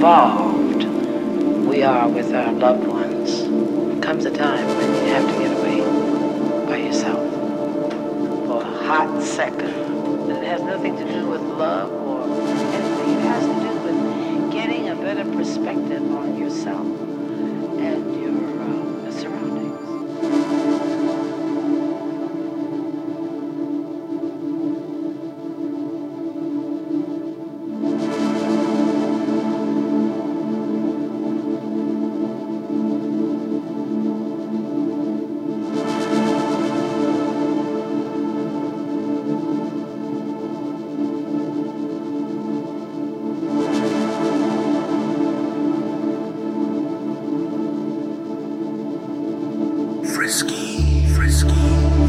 Paulo. Ski.